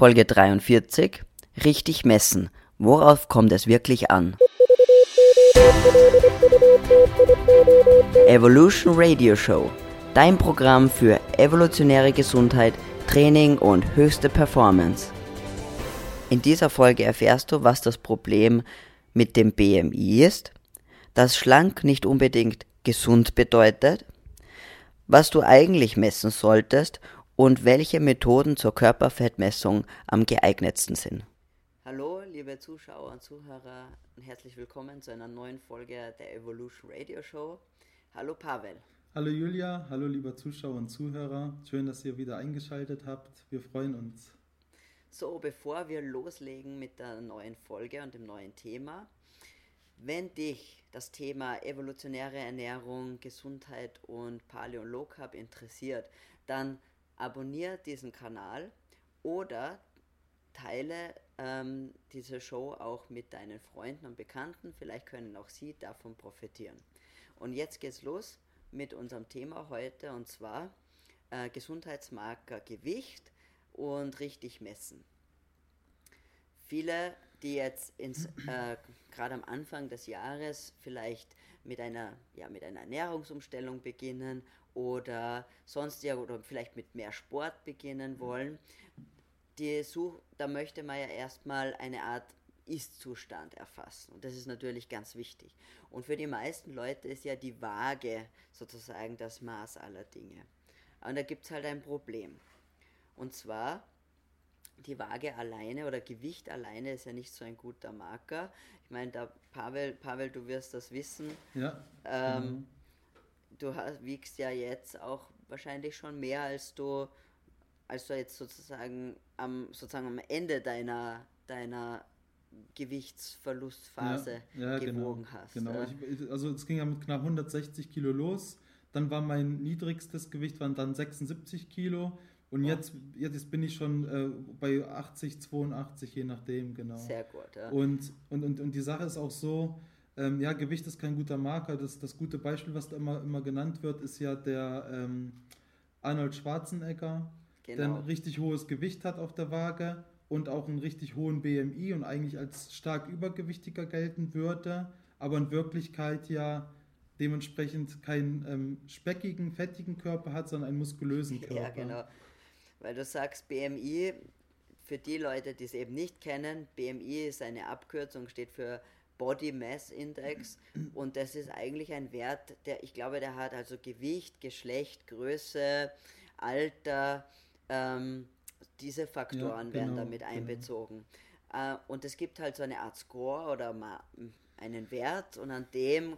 Folge 43 Richtig messen. Worauf kommt es wirklich an? Evolution Radio Show. Dein Programm für evolutionäre Gesundheit, Training und höchste Performance. In dieser Folge erfährst du, was das Problem mit dem BMI ist, dass schlank nicht unbedingt gesund bedeutet, was du eigentlich messen solltest und welche Methoden zur Körperfettmessung am geeignetsten sind. Hallo, liebe Zuschauer und Zuhörer und herzlich willkommen zu einer neuen Folge der Evolution Radio Show. Hallo Pavel. Hallo Julia, hallo lieber Zuschauer und Zuhörer. Schön, dass ihr wieder eingeschaltet habt. Wir freuen uns. So, bevor wir loslegen mit der neuen Folge und dem neuen Thema, wenn dich das Thema evolutionäre Ernährung, Gesundheit und Paleo Low Carb interessiert, dann abonniere diesen Kanal oder teile ähm, diese Show auch mit deinen Freunden und Bekannten. Vielleicht können auch sie davon profitieren. Und jetzt geht's los mit unserem Thema heute und zwar äh, Gesundheitsmarker Gewicht und richtig messen. Viele, die jetzt äh, gerade am Anfang des Jahres vielleicht mit einer ja mit einer Ernährungsumstellung beginnen oder sonst ja oder vielleicht mit mehr Sport beginnen wollen, die Such, da möchte man ja erstmal eine Art ist-Zustand erfassen. Und das ist natürlich ganz wichtig. Und für die meisten Leute ist ja die Waage sozusagen das Maß aller Dinge. Und da gibt es halt ein Problem. Und zwar, die Waage alleine oder Gewicht alleine ist ja nicht so ein guter Marker. Ich meine, da Pavel, Pavel, du wirst das wissen. Ja. Ähm, mhm du wiegst ja jetzt auch wahrscheinlich schon mehr, als du, als du jetzt sozusagen am, sozusagen am Ende deiner, deiner Gewichtsverlustphase ja, ja, genau. gewogen genau, hast. Genau, ich, also es ging ja mit knapp 160 Kilo los. Dann war mein niedrigstes Gewicht waren dann 76 Kilo. Und oh. jetzt, jetzt bin ich schon äh, bei 80, 82, je nachdem, genau. Sehr gut, ja. Und, und, und, und die Sache ist auch so, ähm, ja, Gewicht ist kein guter Marker. Das, das gute Beispiel, was da immer, immer genannt wird, ist ja der ähm, Arnold Schwarzenegger, genau. der ein richtig hohes Gewicht hat auf der Waage und auch einen richtig hohen BMI und eigentlich als stark übergewichtiger gelten würde, aber in Wirklichkeit ja dementsprechend keinen ähm, speckigen, fettigen Körper hat, sondern einen muskulösen Körper. Ja, genau. Weil du sagst BMI, für die Leute, die es eben nicht kennen, BMI ist eine Abkürzung, steht für Body Mass Index und das ist eigentlich ein Wert, der ich glaube, der hat also Gewicht, Geschlecht, Größe, Alter, ähm, diese Faktoren ja, werden genau, damit genau. einbezogen. Genau. Äh, und es gibt halt so eine Art Score oder mal einen Wert und an dem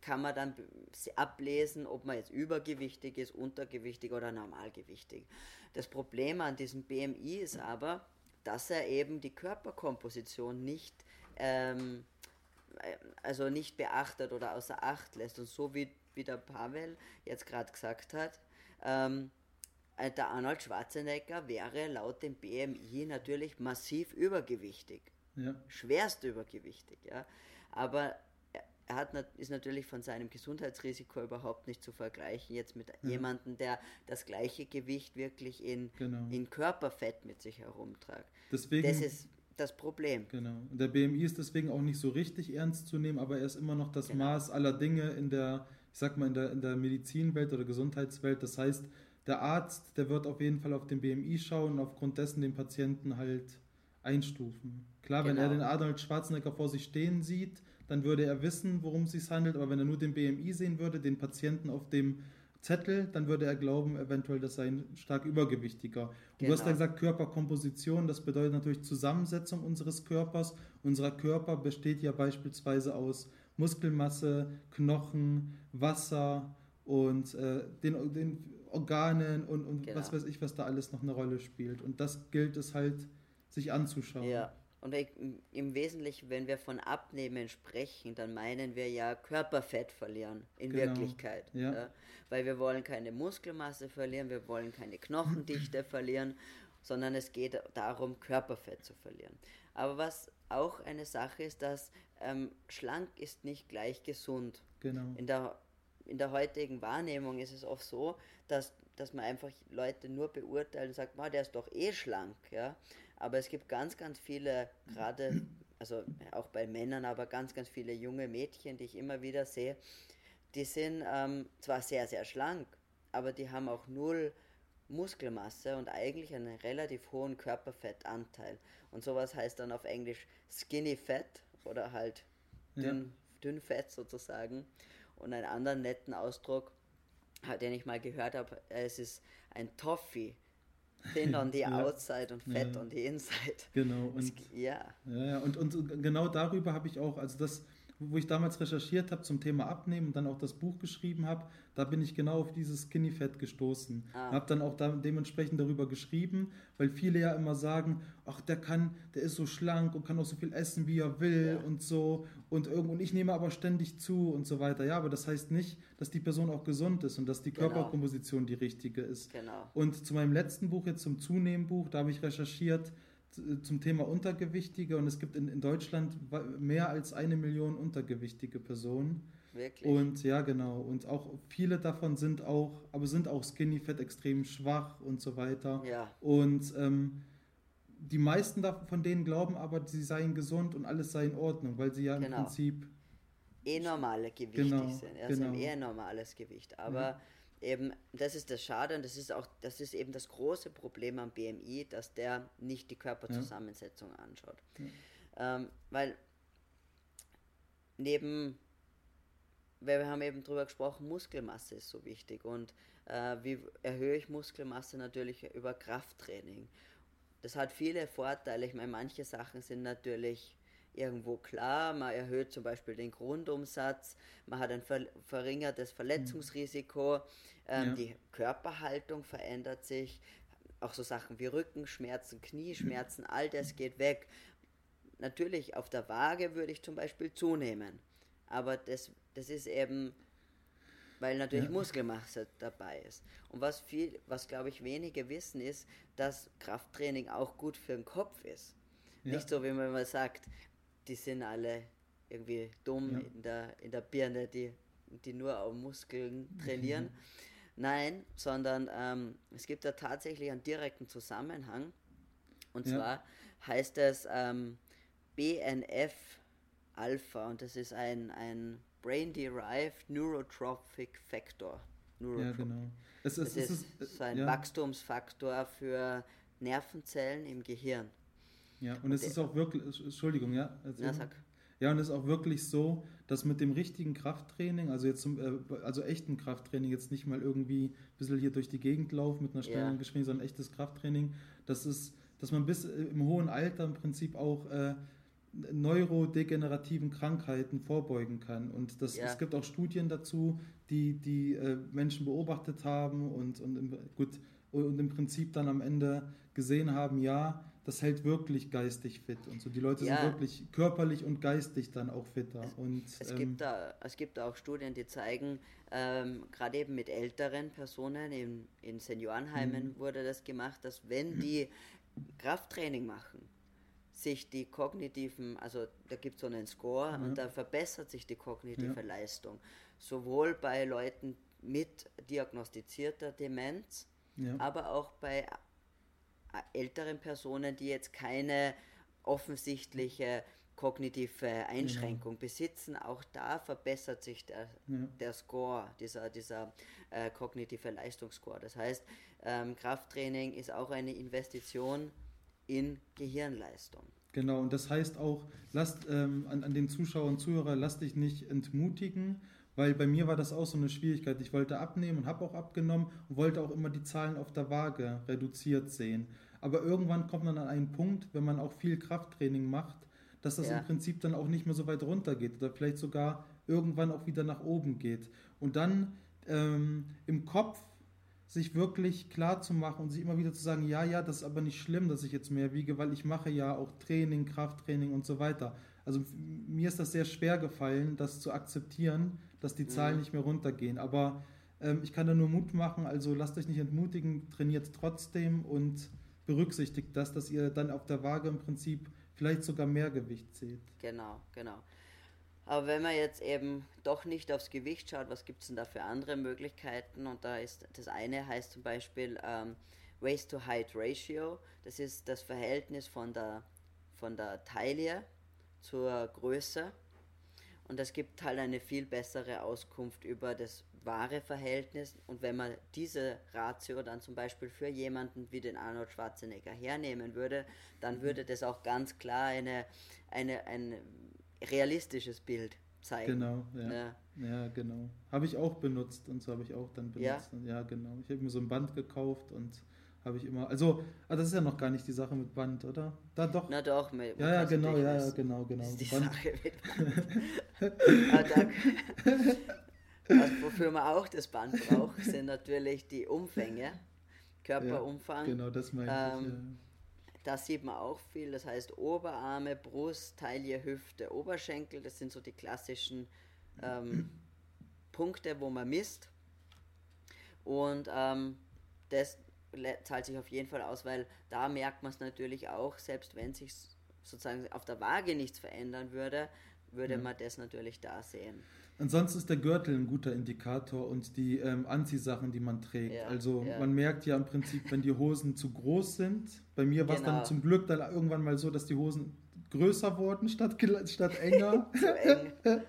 kann man dann ablesen, ob man jetzt übergewichtig ist, untergewichtig oder normalgewichtig. Das Problem an diesem BMI ist aber, dass er eben die Körperkomposition nicht ähm, also nicht beachtet oder außer Acht lässt. Und so wie, wie der Pavel jetzt gerade gesagt hat, ähm, äh, der Arnold Schwarzenegger wäre laut dem BMI natürlich massiv übergewichtig. Ja. Schwerst übergewichtig, ja. Aber er hat, ist natürlich von seinem Gesundheitsrisiko überhaupt nicht zu vergleichen jetzt mit ja. jemandem, der das gleiche Gewicht wirklich in, genau. in Körperfett mit sich herumtragt. Deswegen, das ist das Problem. Genau. Und der BMI ist deswegen auch nicht so richtig ernst zu nehmen, aber er ist immer noch das genau. Maß aller Dinge in der, ich sag mal, in der, in der Medizinwelt oder Gesundheitswelt. Das heißt, der Arzt, der wird auf jeden Fall auf den BMI schauen und aufgrund dessen den Patienten halt einstufen. Klar, genau. wenn er genau. den Arnold Schwarzenegger vor sich stehen sieht, dann würde er wissen, worum es sich handelt, aber wenn er nur den BMI sehen würde, den Patienten auf dem Zettel, dann würde er glauben, eventuell, das sei ein stark übergewichtiger. Und genau. du hast ja gesagt, Körperkomposition, das bedeutet natürlich Zusammensetzung unseres Körpers. Unser Körper besteht ja beispielsweise aus Muskelmasse, Knochen, Wasser und äh, den, den, Organen und, und genau. was weiß ich, was da alles noch eine Rolle spielt. Und das gilt es halt, sich anzuschauen. Ja. Und im Wesentlichen, wenn wir von Abnehmen sprechen, dann meinen wir ja Körperfett verlieren, in genau. Wirklichkeit. Ja. Ja? Weil wir wollen keine Muskelmasse verlieren, wir wollen keine Knochendichte verlieren, sondern es geht darum, Körperfett zu verlieren. Aber was auch eine Sache ist, dass ähm, schlank ist nicht gleich gesund. Genau. In der, in der heutigen Wahrnehmung ist es oft so, dass dass man einfach Leute nur beurteilt und sagt, der ist doch eh schlank, ja. Aber es gibt ganz, ganz viele, gerade, also auch bei Männern, aber ganz, ganz viele junge Mädchen, die ich immer wieder sehe, die sind ähm, zwar sehr, sehr schlank, aber die haben auch null Muskelmasse und eigentlich einen relativ hohen Körperfettanteil. Und sowas heißt dann auf Englisch Skinny Fat oder halt dünn, ja. dünn Fett sozusagen. Und einen anderen netten Ausdruck, den ich mal gehört habe, es ist ein Toffee. Thin on the ja. outside und fat ja. on the inside. Genau. Und, ja. ja, ja. Und, und genau darüber habe ich auch, also das wo ich damals recherchiert habe zum Thema Abnehmen und dann auch das Buch geschrieben habe, da bin ich genau auf dieses Skinny Fat gestoßen. Ah. Habe dann auch da dementsprechend darüber geschrieben, weil viele ja immer sagen, ach, der kann, der ist so schlank und kann auch so viel essen, wie er will ja. und so und und ich nehme aber ständig zu und so weiter. Ja, aber das heißt nicht, dass die Person auch gesund ist und dass die genau. Körperkomposition die richtige ist. Genau. Und zu meinem letzten Buch jetzt zum Zunehmbuch, da habe ich recherchiert, zum Thema Untergewichtige und es gibt in, in Deutschland mehr als eine Million untergewichtige Personen. Wirklich? Und ja, genau. Und auch viele davon sind auch, aber sind auch skinny fett extrem schwach und so weiter. Ja. Und ähm, die meisten von denen glauben aber, sie seien gesund und alles sei in Ordnung, weil sie ja genau. im Prinzip eh normale gewichtig genau, sind. Also genau. eher normales Gewicht. Aber ja eben, das ist das Schade und das ist auch, das ist eben das große Problem am BMI, dass der nicht die Körperzusammensetzung ja. anschaut. Ja. Ähm, weil neben, weil wir haben eben drüber gesprochen, Muskelmasse ist so wichtig und äh, wie erhöhe ich Muskelmasse natürlich über Krafttraining. Das hat viele Vorteile. Ich meine, manche Sachen sind natürlich irgendwo klar. Man erhöht zum Beispiel den Grundumsatz, man hat ein verringertes Verletzungsrisiko, ähm, ja. die Körperhaltung verändert sich, auch so Sachen wie Rückenschmerzen, Knieschmerzen, all das geht weg. Natürlich auf der Waage würde ich zum Beispiel zunehmen, aber das, das ist eben weil natürlich ja. Muskelmasse dabei ist. Und was viel, was glaube ich wenige wissen, ist, dass Krafttraining auch gut für den Kopf ist. Ja. Nicht so, wie man mal sagt, die sind alle irgendwie dumm ja. in, der, in der Birne, die, die nur auf Muskeln trainieren. Mhm. Nein, sondern ähm, es gibt da tatsächlich einen direkten Zusammenhang. Und ja. zwar heißt es ähm, BNF Alpha und das ist ein, ein Brain-Derived Neurotrophic Factor. Neurotrophic. Ja, genau. Es, es, das ist, ist so ein ja. Wachstumsfaktor für Nervenzellen im Gehirn. Ja, und, und es ist auch wirklich, Entschuldigung, ja? Ja, sag. Ja, und es ist auch wirklich so, dass mit dem richtigen Krafttraining, also jetzt zum, äh, also echten Krafttraining, jetzt nicht mal irgendwie ein bisschen hier durch die Gegend laufen mit einer schnellen ja. Geschwindigkeit, sondern echtes Krafttraining, das ist, dass man bis äh, im hohen Alter im Prinzip auch äh, neurodegenerativen Krankheiten vorbeugen kann. Und das, ja. es gibt auch Studien dazu, die die äh, Menschen beobachtet haben und, und im, gut und im Prinzip dann am Ende gesehen haben, ja, das hält wirklich geistig fit und so. Die Leute ja. sind wirklich körperlich und geistig dann auch fitter. Es, und, es, ähm, gibt da, es gibt auch Studien, die zeigen, ähm, gerade eben mit älteren Personen, in, in Seniorenheimen mhm. wurde das gemacht, dass wenn die Krafttraining machen, sich die kognitiven, also da gibt es so einen Score ja. und da verbessert sich die kognitive ja. Leistung. Sowohl bei Leuten mit diagnostizierter Demenz, ja. aber auch bei älteren Personen, die jetzt keine offensichtliche kognitive Einschränkung ja. besitzen, auch da verbessert sich der, ja. der Score, dieser, dieser äh, kognitive Leistungsscore. Das heißt, ähm, Krafttraining ist auch eine Investition in Gehirnleistung. Genau, und das heißt auch, lasst ähm, an, an den Zuschauer und Zuhörer, lasst dich nicht entmutigen, weil bei mir war das auch so eine Schwierigkeit. Ich wollte abnehmen und habe auch abgenommen und wollte auch immer die Zahlen auf der Waage reduziert sehen. Aber irgendwann kommt man an einen Punkt, wenn man auch viel Krafttraining macht, dass das ja. im Prinzip dann auch nicht mehr so weit runter geht oder vielleicht sogar irgendwann auch wieder nach oben geht. Und dann ähm, im Kopf sich wirklich klar zu machen und sich immer wieder zu sagen, ja, ja, das ist aber nicht schlimm, dass ich jetzt mehr wiege, weil ich mache ja auch Training, Krafttraining und so weiter. Also mir ist das sehr schwer gefallen, das zu akzeptieren, dass die Zahlen mhm. nicht mehr runtergehen. Aber ähm, ich kann da nur Mut machen, also lasst euch nicht entmutigen, trainiert trotzdem und berücksichtigt das, dass ihr dann auf der Waage im Prinzip vielleicht sogar mehr Gewicht seht. Genau, genau. Aber wenn man jetzt eben doch nicht aufs Gewicht schaut, was gibt es denn da für andere Möglichkeiten? Und da ist das eine heißt zum Beispiel ähm, Waist to Height Ratio. Das ist das Verhältnis von der, von der Taille zur Größe. Und das gibt halt eine viel bessere Auskunft über das wahre Verhältnis. Und wenn man diese Ratio dann zum Beispiel für jemanden wie den Arnold Schwarzenegger hernehmen würde, dann würde das auch ganz klar eine, eine, ein realistisches Bild zeigen. Genau, ja. Ja, ja genau. Habe ich auch benutzt und so habe ich auch dann benutzt. Ja, ja genau. Ich habe mir so ein Band gekauft und habe ich immer. Also, ah, das ist ja noch gar nicht die Sache mit Band, oder? Da doch. Na doch, mit, ja, ja, genau, ja, ja, genau, genau. Das ist die Band. Sache mit Band. also, wofür man auch das Band braucht, sind natürlich die Umfänge, Körperumfang. Ja, genau, das meine ich. Ähm, da sieht man auch viel, das heißt Oberarme, Brust, Taille, Hüfte, Oberschenkel, das sind so die klassischen ähm, Punkte, wo man misst. Und ähm, das zahlt sich auf jeden Fall aus, weil da merkt man es natürlich auch, selbst wenn sich sozusagen auf der Waage nichts verändern würde, würde ja. man das natürlich da sehen. Ansonsten ist der Gürtel ein guter Indikator und die ähm, Anziehsachen, die man trägt. Ja, also ja. man merkt ja im Prinzip, wenn die Hosen zu groß sind. Bei mir war es genau. dann zum Glück dann irgendwann mal so, dass die Hosen größer wurden statt, statt enger. eng.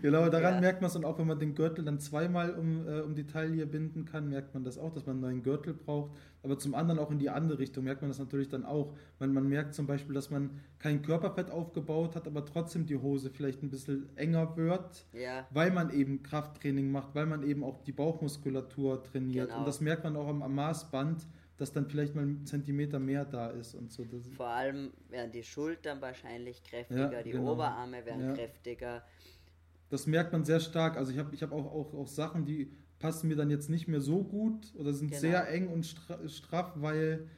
genau, daran ja. merkt man es und auch wenn man den Gürtel dann zweimal um, äh, um die Taille binden kann, merkt man das auch, dass man einen neuen Gürtel braucht. Aber zum anderen auch in die andere Richtung merkt man das natürlich dann auch. Man, man merkt zum Beispiel, dass man kein Körperfett aufgebaut hat, aber trotzdem die Hose vielleicht ein bisschen enger wird, ja. weil man eben Krafttraining macht, weil man eben auch die Bauchmuskulatur trainiert. Genau. Und das merkt man auch am, am Maßband dass dann vielleicht mal ein Zentimeter mehr da ist und so. Vor allem werden die Schultern wahrscheinlich kräftiger, ja, die genau. Oberarme werden ja. kräftiger. Das merkt man sehr stark. Also ich habe ich hab auch, auch, auch Sachen, die passen mir dann jetzt nicht mehr so gut oder sind genau. sehr eng und straff, weil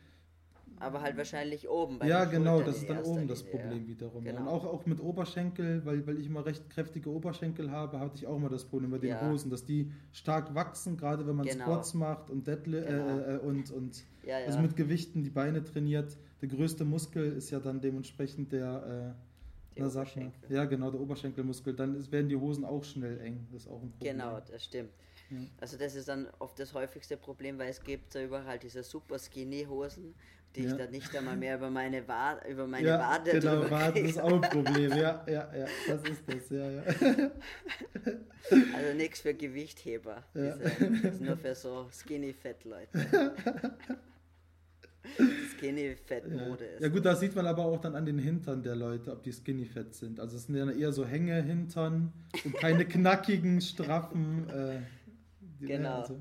aber halt wahrscheinlich oben. Ja, genau, das ist dann oben das Problem ja. wiederum. Genau. Und auch, auch mit Oberschenkel, weil, weil ich immer recht kräftige Oberschenkel habe, hatte ich auch immer das Problem bei den ja. Hosen, dass die stark wachsen, gerade wenn man genau. Squats macht und Deadli genau. äh, äh, und, und ja, also mit Gewichten die Beine trainiert. Der größte Muskel ist ja dann dementsprechend der äh, na, sag mal. Ja, genau, der Oberschenkelmuskel. Dann ist, werden die Hosen auch schnell eng. Das ist auch ein Problem. Genau, das stimmt. Ja. Also das ist dann oft das häufigste Problem, weil es gibt da überall diese super skinny Hosen, die ja. ich dann nicht einmal mehr über meine, Wa über meine ja, Wade genau, Wade ist auch ein Problem, ja, ja, ja, das ist das, ja, ja. Also nichts für Gewichtheber, ja. Diese, das ist nur für so Skinny-Fett-Leute. Skinny-Fett-Mode ist. Ja gut, da sieht man aber auch dann an den Hintern der Leute, ob die Skinny-Fett sind. Also es sind ja eher so Hänge-Hintern und keine knackigen, straffen... Äh, genau. Also,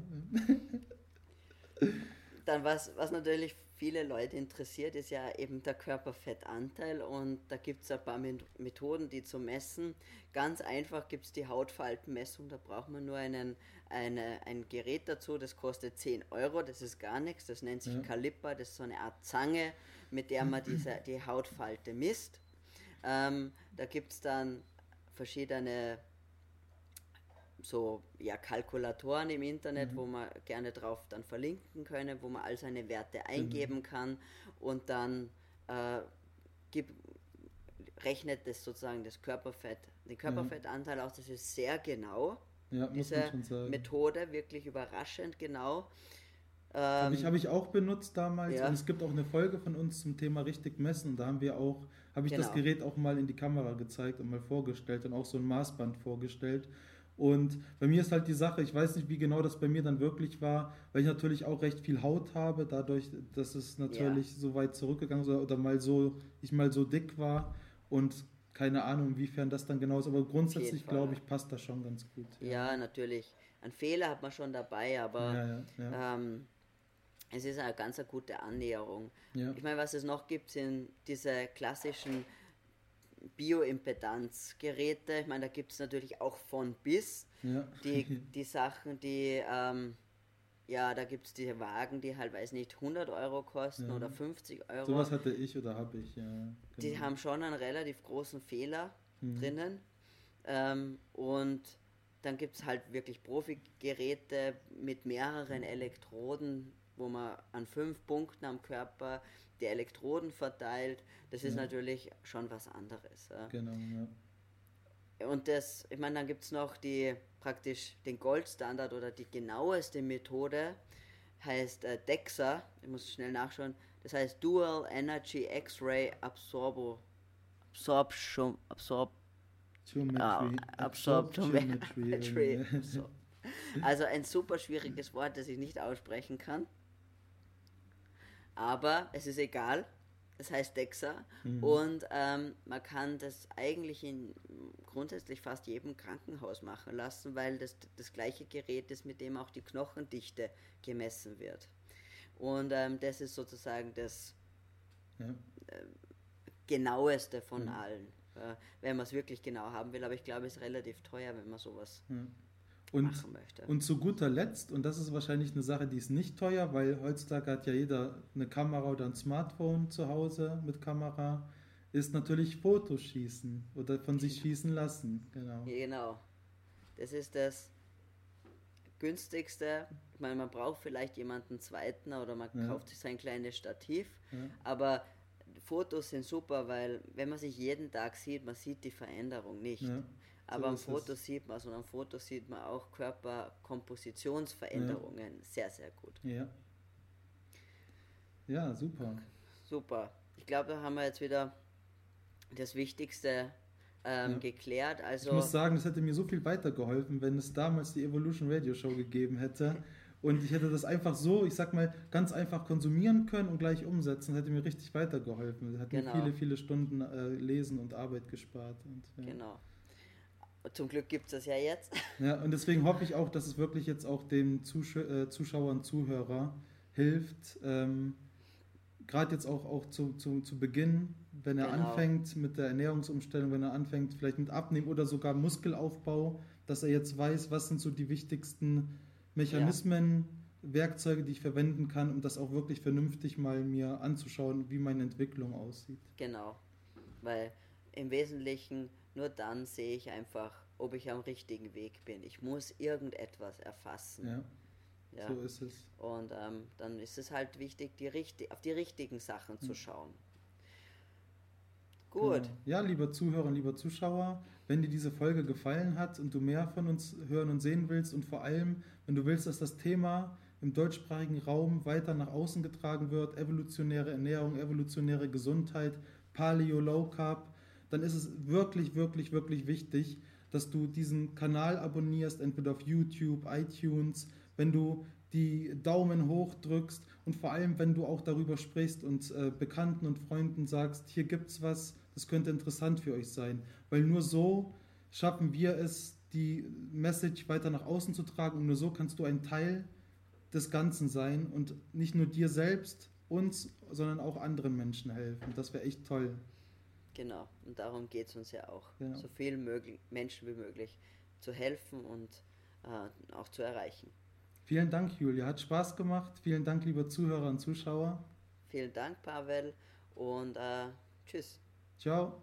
dann was, was natürlich viele Leute interessiert, ist ja eben der Körperfettanteil und da gibt es ein paar Methoden, die zu messen. Ganz einfach gibt es die Hautfaltenmessung, da braucht man nur einen, eine, ein Gerät dazu, das kostet 10 Euro, das ist gar nichts, das nennt sich ja. Caliper, das ist so eine Art Zange, mit der man diese, die Hautfalte misst. Ähm, da gibt es dann verschiedene so ja, Kalkulatoren im Internet, mhm. wo man gerne drauf dann verlinken können, wo man all seine Werte mhm. eingeben mhm. kann und dann äh, gibt, rechnet das sozusagen das Körperfett, den Körperfettanteil aus. Das ist sehr genau. Ja, diese Methode, wirklich überraschend genau. Ähm, habe ich, hab ich auch benutzt damals ja. und es gibt auch eine Folge von uns zum Thema richtig messen. Da haben wir auch, habe ich genau. das Gerät auch mal in die Kamera gezeigt und mal vorgestellt und auch so ein Maßband vorgestellt. Und bei mir ist halt die Sache, ich weiß nicht, wie genau das bei mir dann wirklich war, weil ich natürlich auch recht viel Haut habe, dadurch, dass es natürlich ja. so weit zurückgegangen ist oder mal so, ich mal so dick war und keine Ahnung, inwiefern das dann genau ist, aber grundsätzlich glaube ich, passt das schon ganz gut. Ja. ja, natürlich. Ein Fehler hat man schon dabei, aber ja, ähm, es ist eine ganz eine gute Annäherung. Ich meine, was es noch gibt, sind diese klassischen Bioimpedanzgeräte. Ich meine, da gibt es natürlich auch von bis ja. die, die Sachen, die, ähm, ja, da gibt es die Wagen, die halt, weiß nicht, 100 Euro kosten ja. oder 50 Euro. Sowas hatte ich oder habe ich, ja. Genau. Die haben schon einen relativ großen Fehler mhm. drinnen. Ähm, und dann gibt es halt wirklich Profi-Geräte mit mehreren Elektroden, wo man an fünf Punkten am Körper die Elektroden verteilt. Das ist ja. natürlich schon was anderes. Ja. Genau, ja. und das, ich meine, dann gibt es noch die praktisch den Goldstandard oder die genaueste Methode, heißt äh, DEXA, ich muss schnell nachschauen, das heißt Dual Energy X-Ray Absorbo, Absorption, Absorb, ah, Absorptiometry. so. Also ein super schwieriges Wort, das ich nicht aussprechen kann. Aber es ist egal. Es heißt DEXA mhm. und ähm, man kann das eigentlich in grundsätzlich fast jedem Krankenhaus machen lassen, weil das das gleiche Gerät ist, mit dem auch die Knochendichte gemessen wird. Und ähm, das ist sozusagen das ja. äh, genaueste von mhm. allen, äh, wenn man es wirklich genau haben will. Aber ich glaube, es ist relativ teuer, wenn man sowas mhm und, machen möchte. Und zu guter Letzt, und das ist wahrscheinlich eine Sache, die ist nicht teuer, weil heutzutage hat ja jeder eine Kamera oder ein Smartphone zu Hause mit Kamera, ist natürlich Fotoschießen oder von sich schießen lassen. Genau. Genau. Das ist das günstigste. Ich meine, man braucht vielleicht jemanden zweiten oder man ja. kauft sich sein kleines Stativ, ja. aber Fotos sind super, weil wenn man sich jeden Tag sieht, man sieht die Veränderung nicht. Ja. Aber am Foto es. sieht man es und am Foto sieht man auch Körperkompositionsveränderungen ja. sehr, sehr gut. Ja. Ja, super. Super. Ich glaube, da haben wir jetzt wieder das Wichtigste ähm, ja. geklärt. Also ich muss sagen, das hätte mir so viel weitergeholfen, wenn es damals die Evolution Radio Show gegeben hätte. Und ich hätte das einfach so, ich sag mal, ganz einfach konsumieren können und gleich umsetzen. Das hätte mir richtig weitergeholfen. Das hat genau. mir viele, viele Stunden äh, Lesen und Arbeit gespart. Und, ja. Genau. Zum Glück gibt es das ja jetzt. Ja, und deswegen hoffe ich auch, dass es wirklich jetzt auch den Zusch äh, Zuschauern, Zuhörer hilft. Ähm, Gerade jetzt auch, auch zu, zu, zu Beginn, wenn er genau. anfängt mit der Ernährungsumstellung, wenn er anfängt vielleicht mit Abnehmen oder sogar Muskelaufbau, dass er jetzt weiß, was sind so die wichtigsten Mechanismen, ja. Werkzeuge, die ich verwenden kann, um das auch wirklich vernünftig mal mir anzuschauen, wie meine Entwicklung aussieht. Genau, weil im Wesentlichen nur dann sehe ich einfach, ob ich am richtigen Weg bin. Ich muss irgendetwas erfassen. Ja. Ja. So ist es. Und ähm, dann ist es halt wichtig, die richtig, auf die richtigen Sachen zu hm. schauen. Gut. Genau. Ja, lieber Zuhörer, lieber Zuschauer, wenn dir diese Folge gefallen hat und du mehr von uns hören und sehen willst und vor allem, wenn du willst, dass das Thema im deutschsprachigen Raum weiter nach außen getragen wird, evolutionäre Ernährung, evolutionäre Gesundheit, Paleo, Low Carb, dann ist es wirklich, wirklich, wirklich wichtig, dass du diesen Kanal abonnierst, entweder auf YouTube, iTunes, wenn du die Daumen hoch drückst und vor allem, wenn du auch darüber sprichst und äh, Bekannten und Freunden sagst, hier gibt es was, das könnte interessant für euch sein. Weil nur so schaffen wir es, die Message weiter nach außen zu tragen und nur so kannst du ein Teil des Ganzen sein und nicht nur dir selbst, uns, sondern auch anderen Menschen helfen. Das wäre echt toll. Genau, und darum geht es uns ja auch, genau. so vielen möglich, Menschen wie möglich zu helfen und äh, auch zu erreichen. Vielen Dank, Julia. Hat Spaß gemacht. Vielen Dank, liebe Zuhörer und Zuschauer. Vielen Dank, Pavel. Und äh, tschüss. Ciao.